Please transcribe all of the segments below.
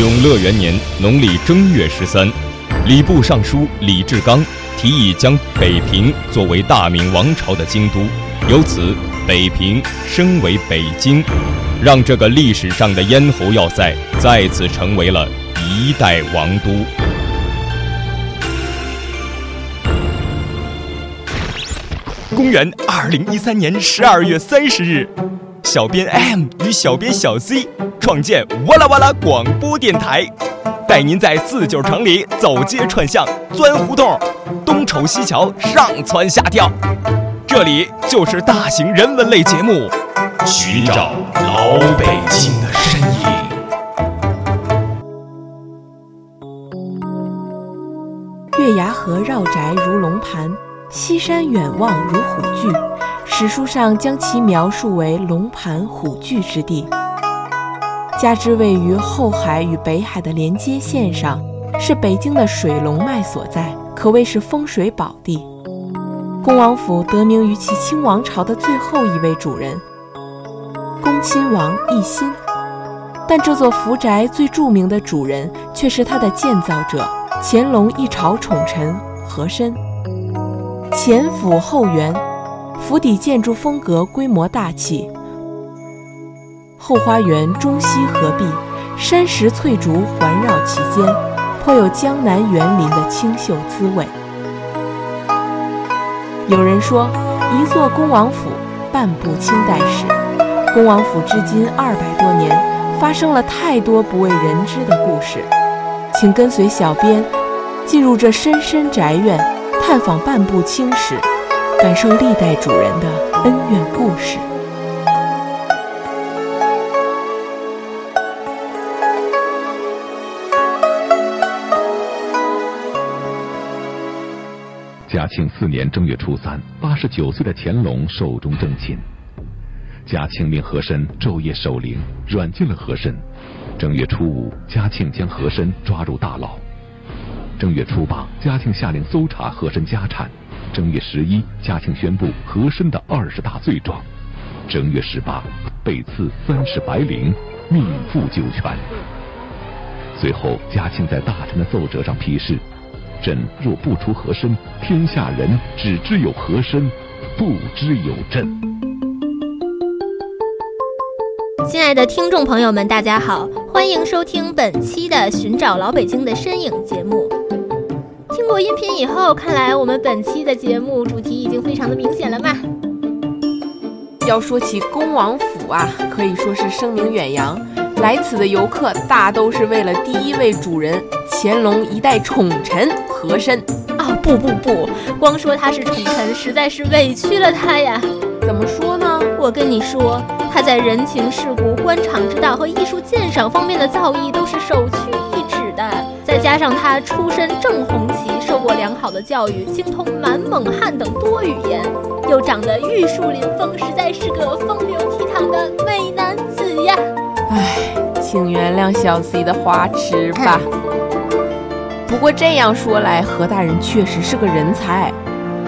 永乐元年农历正月十三，礼部尚书李志刚提议将北平作为大明王朝的京都，由此北平升为北京，让这个历史上的咽喉要塞再次成为了一代王都。公元二零一三年十二月三十日，小编 M 与小编小 C 创建哇啦哇啦广播电台，带您在四九城里走街串巷、钻胡同、东瞅西瞧、上蹿下跳。这里就是大型人文类节目，寻找老北京的身影。月牙河绕宅如龙盘。西山远望如虎踞，史书上将其描述为龙盘虎踞之地。加之位于后海与北海的连接线上，是北京的水龙脉所在，可谓是风水宝地。恭王府得名于其清王朝的最后一位主人恭亲王奕欣，但这座福宅最著名的主人却是它的建造者乾隆一朝宠臣和珅。前府后园，府邸建筑风格规模大气，后花园中西合璧，山石翠竹环绕其间，颇有江南园林的清秀滋味。有人说，一座恭王府，半部清代史。恭王府至今二百多年，发生了太多不为人知的故事，请跟随小编进入这深深宅院。探访半部清史，感受历代主人的恩怨故事。嘉庆四年正月初三，八十九岁的乾隆寿终正寝。嘉庆命和珅昼夜守灵，软禁了和珅。正月初五，嘉庆将和珅抓入大牢。正月初八，嘉庆下令搜查和珅家产。正月十一，嘉庆宣布和珅的二十大罪状。正月十八，被赐三世白绫，命赴九泉。随后，嘉庆在大臣的奏折上批示：“朕若不除和珅，天下人只知有和珅，不知有朕。”亲爱的听众朋友们，大家好，欢迎收听本期的《寻找老北京的身影》节目。听过音频以后，看来我们本期的节目主题已经非常的明显了嘛。要说起恭王府啊，可以说是声名远扬，来此的游客大都是为了第一位主人乾隆一代宠臣和珅。啊，不不不，光说他是宠臣，实在是委屈了他呀。怎么说呢？我跟你说，他在人情世故、官场之道和艺术鉴赏方面的造诣都是首屈一指的。再加上他出身正红旗，受过良好的教育，精通满蒙汉等多语言，又长得玉树临风，实在是个风流倜傥的美男子呀！唉，请原谅小 C 的花痴吧。不过这样说来，何大人确实是个人才，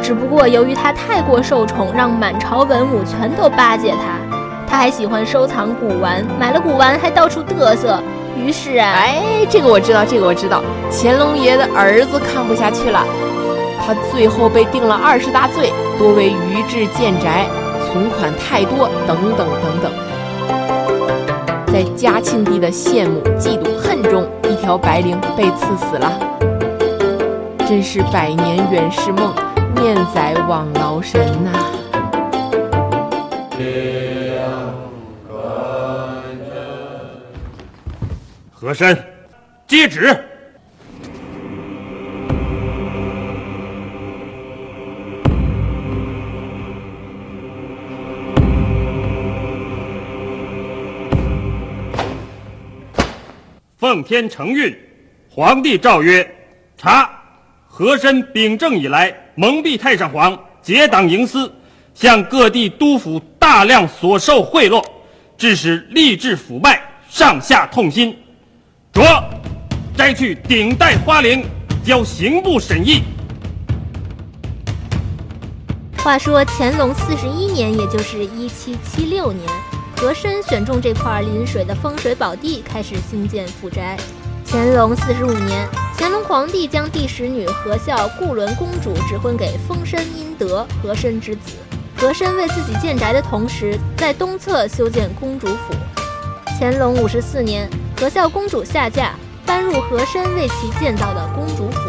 只不过由于他太过受宠，让满朝文武全都巴结他。他还喜欢收藏古玩，买了古玩还到处嘚瑟。于是啊，哎，这个我知道，这个我知道。乾隆爷的儿子看不下去了，他最后被定了二十大罪，多为愚智建宅，存款太多，等等等等。在嘉庆帝的羡慕、嫉妒、恨中，一条白绫被赐死了。真是百年远世梦，念在枉劳神呐。和珅，接旨。奉天承运，皇帝诏曰：查，和珅秉政以来，蒙蔽太上皇，结党营私，向各地督府大量所受贿赂，致使吏治腐败，上下痛心。着，摘去顶戴花翎，交刑部审议。话说乾隆四十一年，也就是一七七六年，和珅选中这块临水的风水宝地，开始兴建府宅。乾隆四十五年，乾隆皇帝将第十女和孝固伦公主指婚给丰绅殷德和珅之子。和珅为自己建宅的同时，在东侧修建公主府。乾隆五十四年，和孝公主下嫁，搬入和珅为其建造的公主府。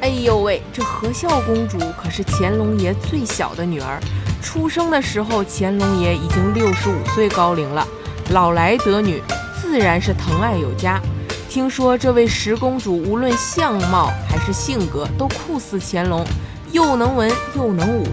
哎呦喂，这和孝公主可是乾隆爷最小的女儿，出生的时候乾隆爷已经六十五岁高龄了，老来得女，自然是疼爱有加。听说这位十公主无论相貌还是性格都酷似乾隆，又能文又能武。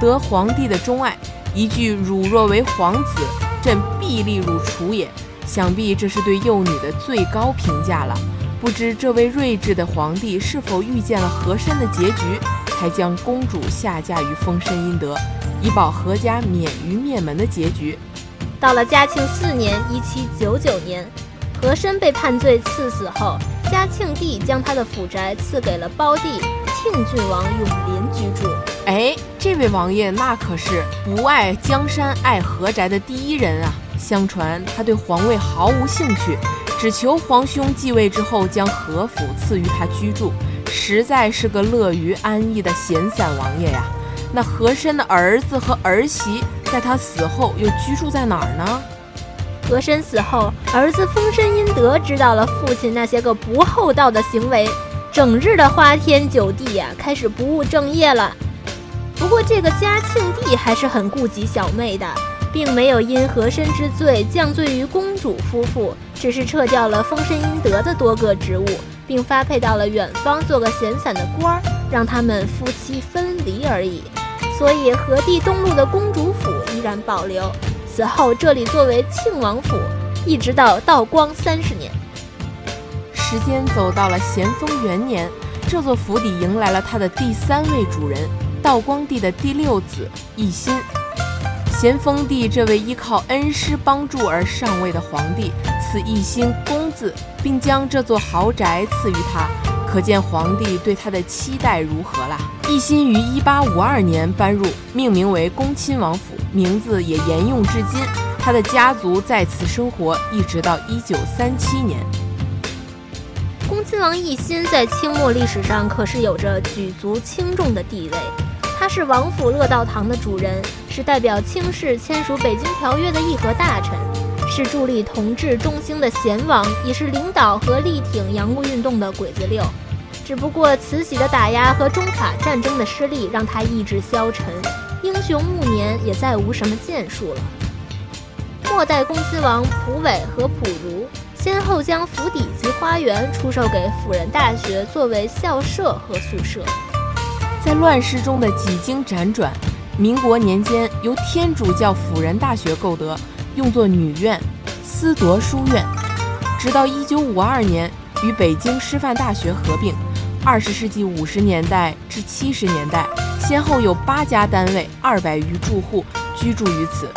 得皇帝的钟爱，一句“汝若为皇子，朕必立汝储也”，想必这是对幼女的最高评价了。不知这位睿智的皇帝是否遇见了和珅的结局，才将公主下嫁于丰绅殷德，以保和家免于灭门的结局。到了嘉庆四年（一七九九年），和珅被判罪赐死后，嘉庆帝将他的府宅赐给了胞弟庆郡王永璘居住。哎，这位王爷那可是不爱江山爱何宅的第一人啊！相传他对皇位毫无兴趣，只求皇兄继位之后将和府赐予他居住，实在是个乐于安逸的闲散王爷呀。那和珅的儿子和儿媳在他死后又居住在哪儿呢？和珅死后，儿子丰绅殷德知道了父亲那些个不厚道的行为，整日的花天酒地呀，开始不务正业了。不过，这个嘉庆帝还是很顾及小妹的，并没有因和珅之罪降罪于公主夫妇，只是撤掉了丰绅殷德的多个职务，并发配到了远方做个闲散的官儿，让他们夫妻分离而已。所以，和地东路的公主府依然保留。此后，这里作为庆王府，一直到道光三十年。时间走到了咸丰元年，这座府邸迎来了他的第三位主人。道光帝的第六子奕欣，咸丰帝这位依靠恩师帮助而上位的皇帝，赐奕欣公字，并将这座豪宅赐予他，可见皇帝对他的期待如何啦。奕心于一八五二年搬入，命名为恭亲王府，名字也沿用至今。他的家族在此生活，一直到一九三七年。恭亲王奕欣在清末历史上可是有着举足轻重的地位。他是王府乐道堂的主人，是代表清室签署《北京条约》的议和大臣，是助力同治中兴的贤王，也是领导和力挺洋务运动的鬼子六。只不过慈禧的打压和中法战争的失利，让他意志消沉，英雄暮年，也再无什么建树了。末代恭亲王溥伟和溥儒先后将府邸及花园出售给辅仁大学作为校舍和宿舍。在乱世中的几经辗转，民国年间由天主教辅仁大学购得，用作女院、思铎书院，直到一九五二年与北京师范大学合并。二十世纪五十年代至七十年代，先后有八家单位、二百余住户居住于此。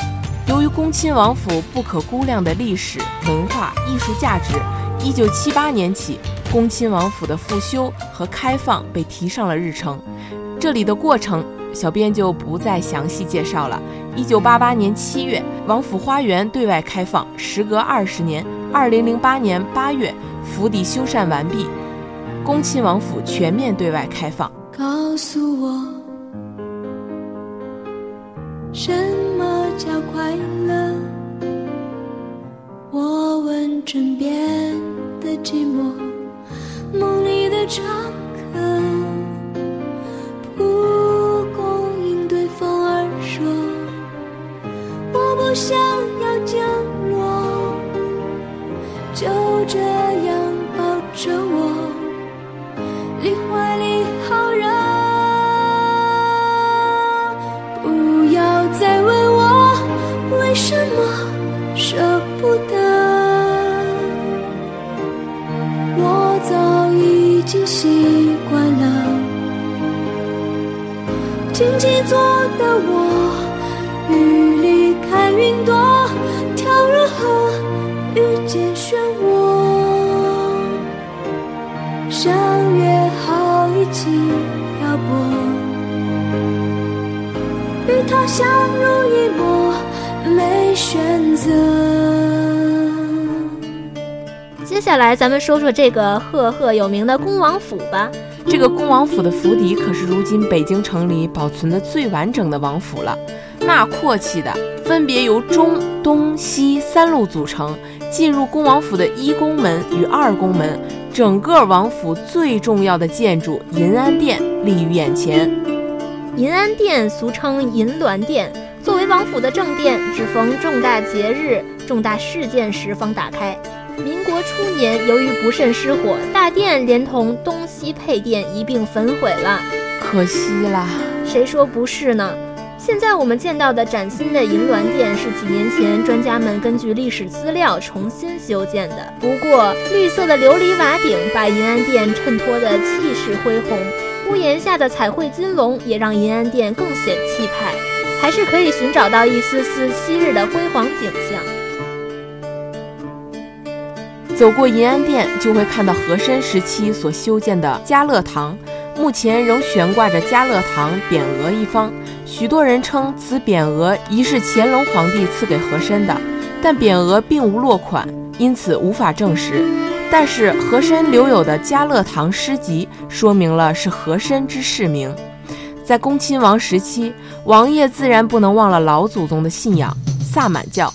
由于恭亲王府不可估量的历史文化艺术价值，一九七八年起，恭亲王府的复修和开放被提上了日程。这里的过程，小编就不再详细介绍了。一九八八年七月，王府花园对外开放；时隔二十年，二零零八年八月，府邸修缮完毕，恭亲王府全面对外开放。告诉我，什么叫快乐？我问枕边的寂寞，张口，蒲公英对风儿说，我不想要降落。就这样抱着我。静坐的我。云朵跳入河，遇见漩涡，相约好一起漂泊，与他相濡以沫，没选择。接下来咱们说说这个赫赫有名的恭王府吧。这个恭王府的府邸可是如今北京城里保存的最完整的王府了，那阔气的，分别由中、东、西三路组成。进入恭王府的一宫门与二宫门，整个王府最重要的建筑银安殿立于眼前。银安殿俗称银銮殿，作为王府的正殿，只逢重大节日、重大事件时方打开。民国初年，由于不慎失火，大殿连同东西配殿一并焚毁了，可惜啦。谁说不是呢？现在我们见到的崭新的银銮殿是几年前专家们根据历史资料重新修建的。不过，绿色的琉璃瓦顶把银安殿衬托得气势恢宏，屋檐下的彩绘金龙也让银安殿更显气派，还是可以寻找到一丝丝昔日的辉煌景象。走过银安殿，就会看到和珅时期所修建的嘉乐堂。目前仍悬挂着嘉乐堂匾额一方，许多人称此匾额疑是乾隆皇帝赐给和珅的，但匾额并无落款，因此无法证实。但是和珅留有的嘉乐堂诗集说明了是和珅之谥名。在恭亲王时期，王爷自然不能忘了老祖宗的信仰萨满教，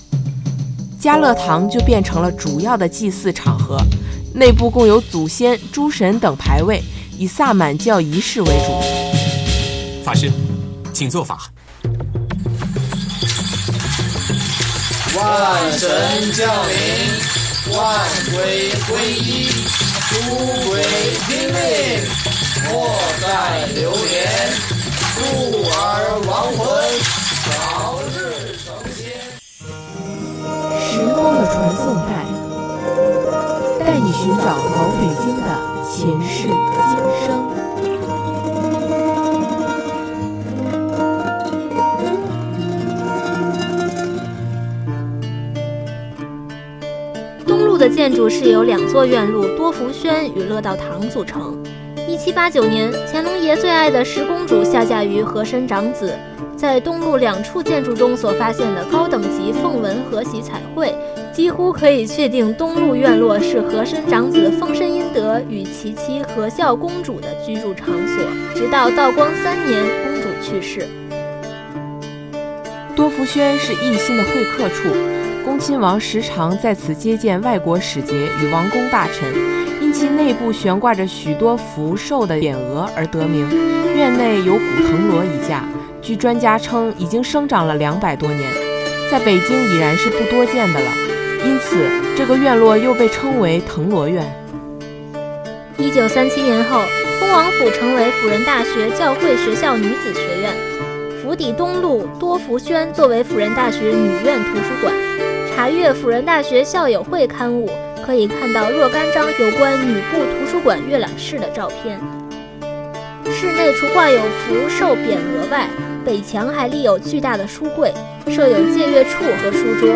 嘉乐堂就变成了主要的祭祀场合，内部共有祖先、诸神等牌位。以萨满教仪式为主。法师，请做法。万神降临，万鬼归一，诸鬼听令，莫再流连，速而亡魂，时光的传送带，带你寻找老北京的。前世今生。东路的建筑是由两座院路多福轩与乐道堂组成。一七八九年，乾隆爷最爱的十公主下嫁于和珅长子。在东路两处建筑中所发现的高等级凤纹和玺彩绘，几乎可以确定东路院落是和珅长子丰绅殷德与其妻和孝公主的居住场所。直到道光三年，公主去世。多福轩是奕欣的会客处，恭亲王时常在此接见外国使节与王公大臣，因其内部悬挂着许多福寿的匾额而得名。院内有古藤萝一架。据专家称，已经生长了两百多年，在北京已然是不多见的了。因此，这个院落又被称为藤萝院。一九三七年后，恭王府成为辅仁大学教会学校女子学院。府邸东路多福轩作为辅仁大学女院图书馆。查阅辅仁大学校友会刊物，可以看到若干张有关女部图书馆阅览室的照片。室内除挂有福寿匾额外，北墙还立有巨大的书柜，设有借阅处和书桌。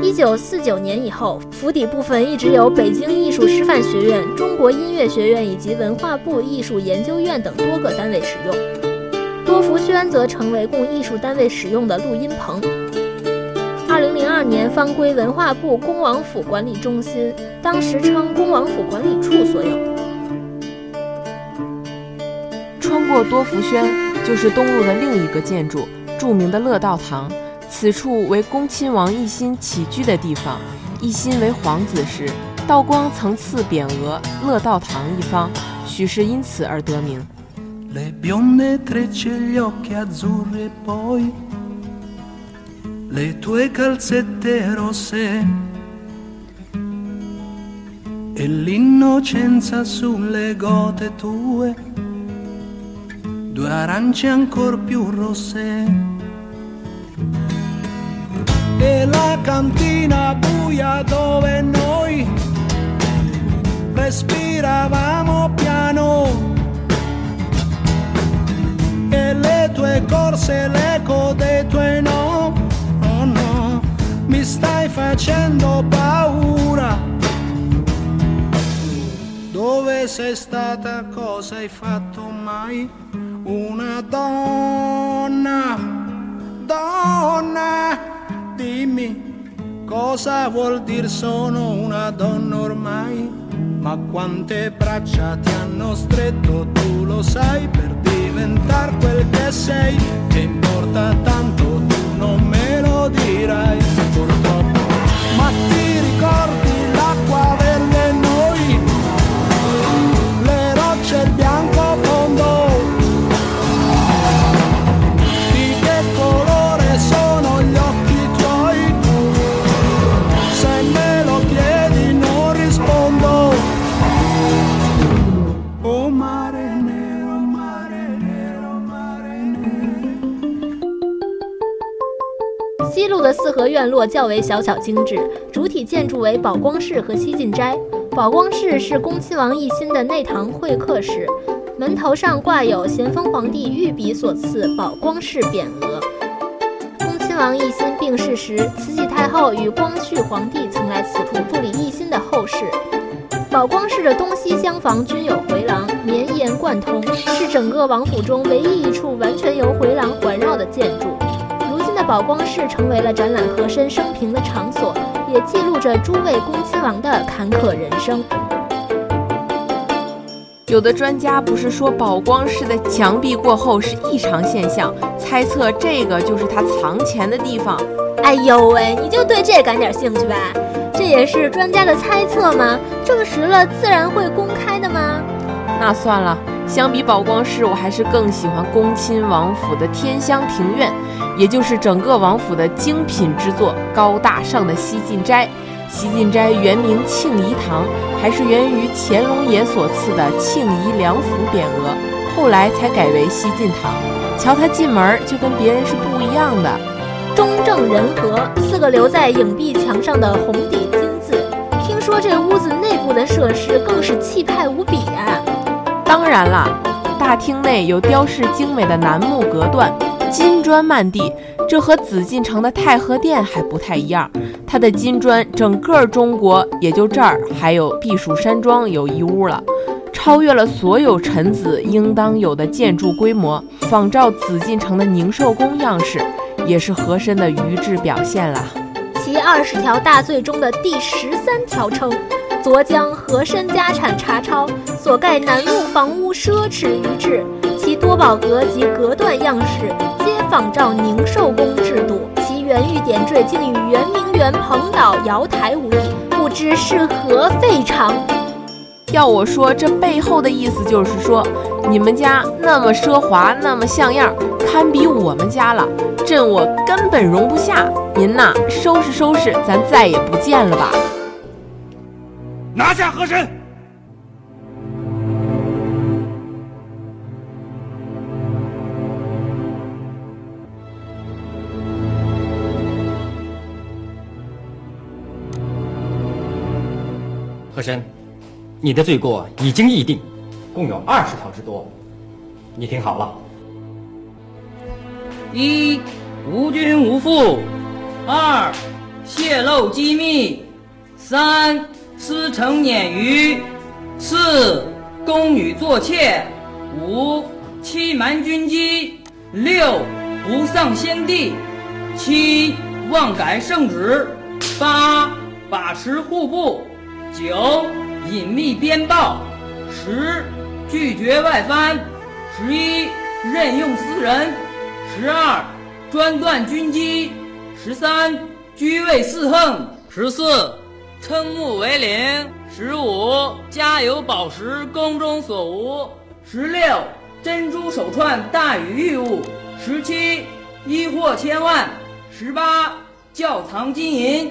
一九四九年以后，府邸部分一直由北京艺术师范学院、中国音乐学院以及文化部艺术研究院等多个单位使用。多福轩则成为供艺术单位使用的录音棚。二零零二年方归文化部恭王府管理中心，当时称恭王府管理处所有。穿过多福轩。就是东路的另一个建筑，著名的乐道堂。此处为恭亲王奕欣起居的地方。奕欣为皇子时，道光曾赐匾额“乐道堂”一方，许是因此而得名。Arance ancora più rosse. E la cantina buia dove noi respiravamo piano. E le tue corse, l'eco dei tuoi no, oh no, mi stai facendo paura. Dove sei stata, cosa hai fatto mai? Una donna, donna, dimmi cosa vuol dire sono una donna ormai? Ma quante braccia ti hanno stretto, tu lo sai, per diventare quel che sei, 落较为小巧精致，主体建筑为宝光室和西晋斋。宝光室是恭亲王奕欣的内堂会客室，门头上挂有咸丰皇帝御笔所赐“宝光室”匾额。恭亲王奕欣病逝时，慈禧太后与光绪皇帝曾来此处助理奕欣的后事。宝光室的东西厢房均有回廊，绵延贯通，是整个王府中唯一一处完全由回廊环绕的建筑。宝光室成为了展览和珅生平的场所，也记录着诸位恭亲王的坎坷人生。有的专家不是说宝光室的墙壁过后是异常现象，猜测这个就是他藏钱的地方。哎呦喂，你就对这感点兴趣吧？这也是专家的猜测吗？证实了自然会公开的吗？那算了，相比宝光室，我还是更喜欢恭亲王府的天香庭院，也就是整个王府的精品之作——高大上的西晋斋。西晋斋原名庆仪堂，还是源于乾隆爷所赐的庆仪良府匾额，后来才改为西晋堂。瞧它进门就跟别人是不一样的，中正人和四个留在影壁墙上的红底金字。听说这屋子内部的设施更是气派无比啊！当然啦，大厅内有雕饰精美的楠木隔断，金砖漫地，这和紫禁城的太和殿还不太一样。它的金砖，整个中国也就这儿还有避暑山庄有一屋了，超越了所有臣子应当有的建筑规模，仿照紫禁城的宁寿宫样式，也是和珅的愚智表现啦。其二十条大罪中的第十三条称。昨将和珅家产查抄，所盖楠木房屋奢侈于制，其多宝阁及隔断样式皆仿照宁寿宫制度，其圆玉点缀竟与圆明园蓬岛瑶台无异，不知是何费长。要我说，这背后的意思就是说，你们家那么奢华，那么像样，堪比我们家了，朕我根本容不下。您呐，收拾收拾，咱再也不见了吧。拿下和珅！和珅，你的罪过已经议定，共有二十条之多。你听好了：一、无君无父；二、泄露机密；三、私城鲶鱼；四、宫女作妾；五、欺瞒军机；六、不丧先帝；七、妄改圣旨；八、把持户部；九、隐秘边报；十、拒绝外藩；十一、任用私人；十二、专断军机；十三、居位四横；十四。称目为领，十五家有宝石，宫中所无；十六珍珠手串大于玉物；十七衣货千万；十八窖藏金银；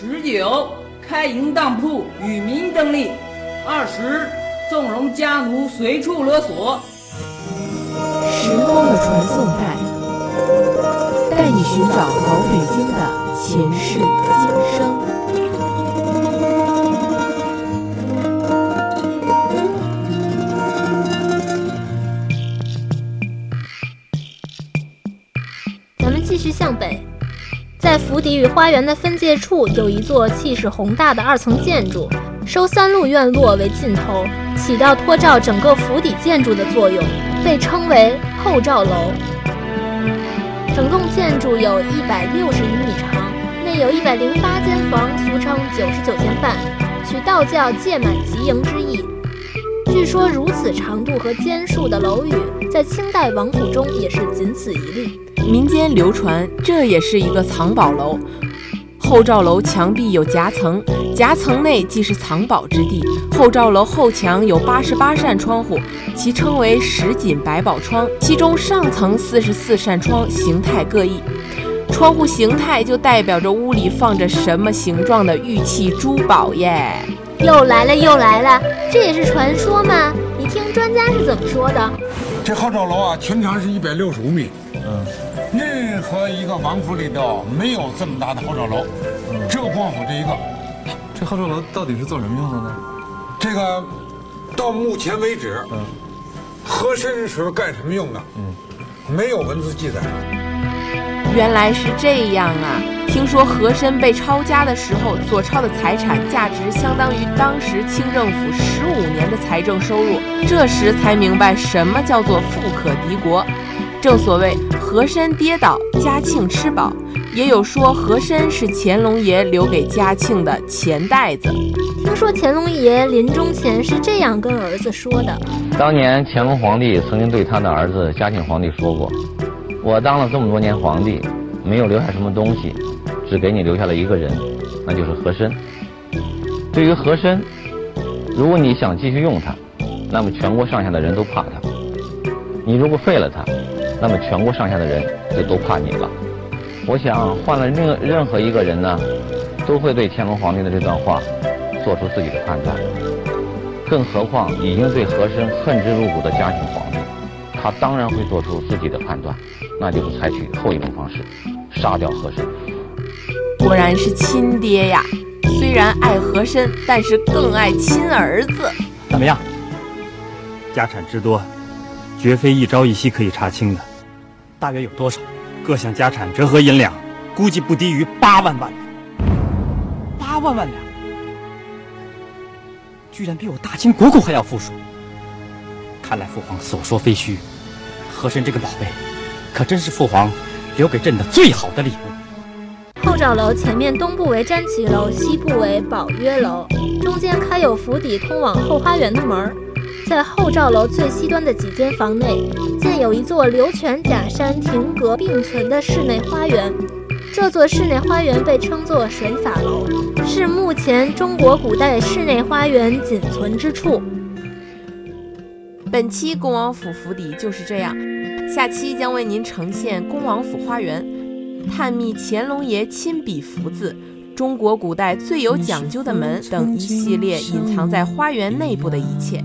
十九开营当铺与民争利；二十纵容家奴随处勒索。时光的传送带，带你寻找老北京的前世今生。继续向北，在府邸与花园的分界处，有一座气势宏大的二层建筑，收三路院落为尽头，起到托照整个府邸建筑的作用，被称为后照楼。整栋建筑有一百六十余米长，内有一百零八间房，俗称九十九间半，取道教届满吉迎之意。据说如此长度和间数的楼宇，在清代王府中也是仅此一例。民间流传，这也是一个藏宝楼。后罩楼墙壁有夹层，夹层内即是藏宝之地。后罩楼后墙有八十八扇窗户，其称为十锦百宝窗，其中上层四十四扇窗，形态各异。窗户形态就代表着屋里放着什么形状的玉器珠宝耶。又来了又来了，这也是传说吗？你听专家是怎么说的？这后罩楼啊，全长是一百六十五米。嗯。任何一个王府里头没有这么大的后罩楼，只有光府这一个。这后罩楼到底是做什么用的呢？这个到目前为止，嗯，和珅是干什么用的？嗯，没有文字记载。原来是这样啊！听说和珅被抄家的时候，所抄的财产价值相当于当时清政府十五年的财政收入。这时才明白什么叫做富可敌国。正所谓和珅跌倒，嘉庆吃饱。也有说和珅是乾隆爷留给嘉庆的钱袋子。听说乾隆爷临终前是这样跟儿子说的：当年乾隆皇帝曾经对他的儿子嘉庆皇帝说过：“我当了这么多年皇帝，没有留下什么东西，只给你留下了一个人，那就是和珅。对于和珅，如果你想继续用他，那么全国上下的人都怕他；你如果废了他，那么全国上下的人就都怕你了。我想换了任任何一个人呢，都会对乾隆皇帝的这段话做出自己的判断。更何况已经对和珅恨之入骨的嘉庆皇帝，他当然会做出自己的判断，那就是采取后一种方式，杀掉和珅。果然是亲爹呀！虽然爱和珅，但是更爱亲儿子。怎么样？家产之多，绝非一朝一夕可以查清的。大约有多少？各项家产折合银两，估计不低于八万万两。八万万两，居然比我大清国库还要富庶。看来父皇所说非虚，和珅这个宝贝，可真是父皇留给朕的最好的礼物。后罩楼前面东部为瞻旗楼，西部为宝约楼，中间开有府邸通往后花园的门儿。在后罩楼最西端的几间房内，建有一座流泉假山亭阁并存的室内花园。这座室内花园被称作水法楼，是目前中国古代室内花园仅存之处。本期恭王府府邸就是这样，下期将为您呈现恭王府花园，探秘乾隆爷亲笔福字、中国古代最有讲究的门等一系列隐藏在花园内部的一切。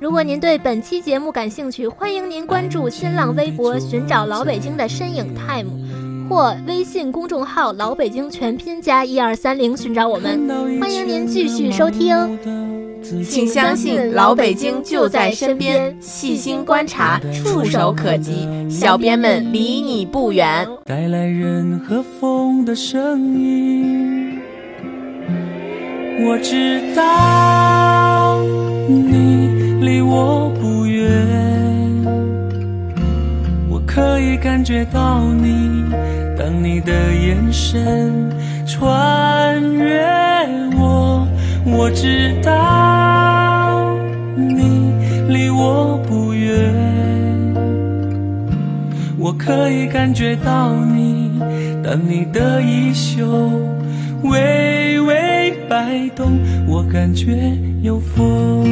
如果您对本期节目感兴趣，欢迎您关注新浪微博“寻找老北京的身影 time”，或微信公众号“老北京全拼加一二三零”寻找我们。欢迎您继续收听。请相信老北京就在身边，细心观察，触手可及，小编们离你不远。带来人和风的声音，我知道你。离我不远，我可以感觉到你，当你的眼神穿越我，我知道你离我不远，我可以感觉到你，当你的衣袖微微摆动，我感觉有风。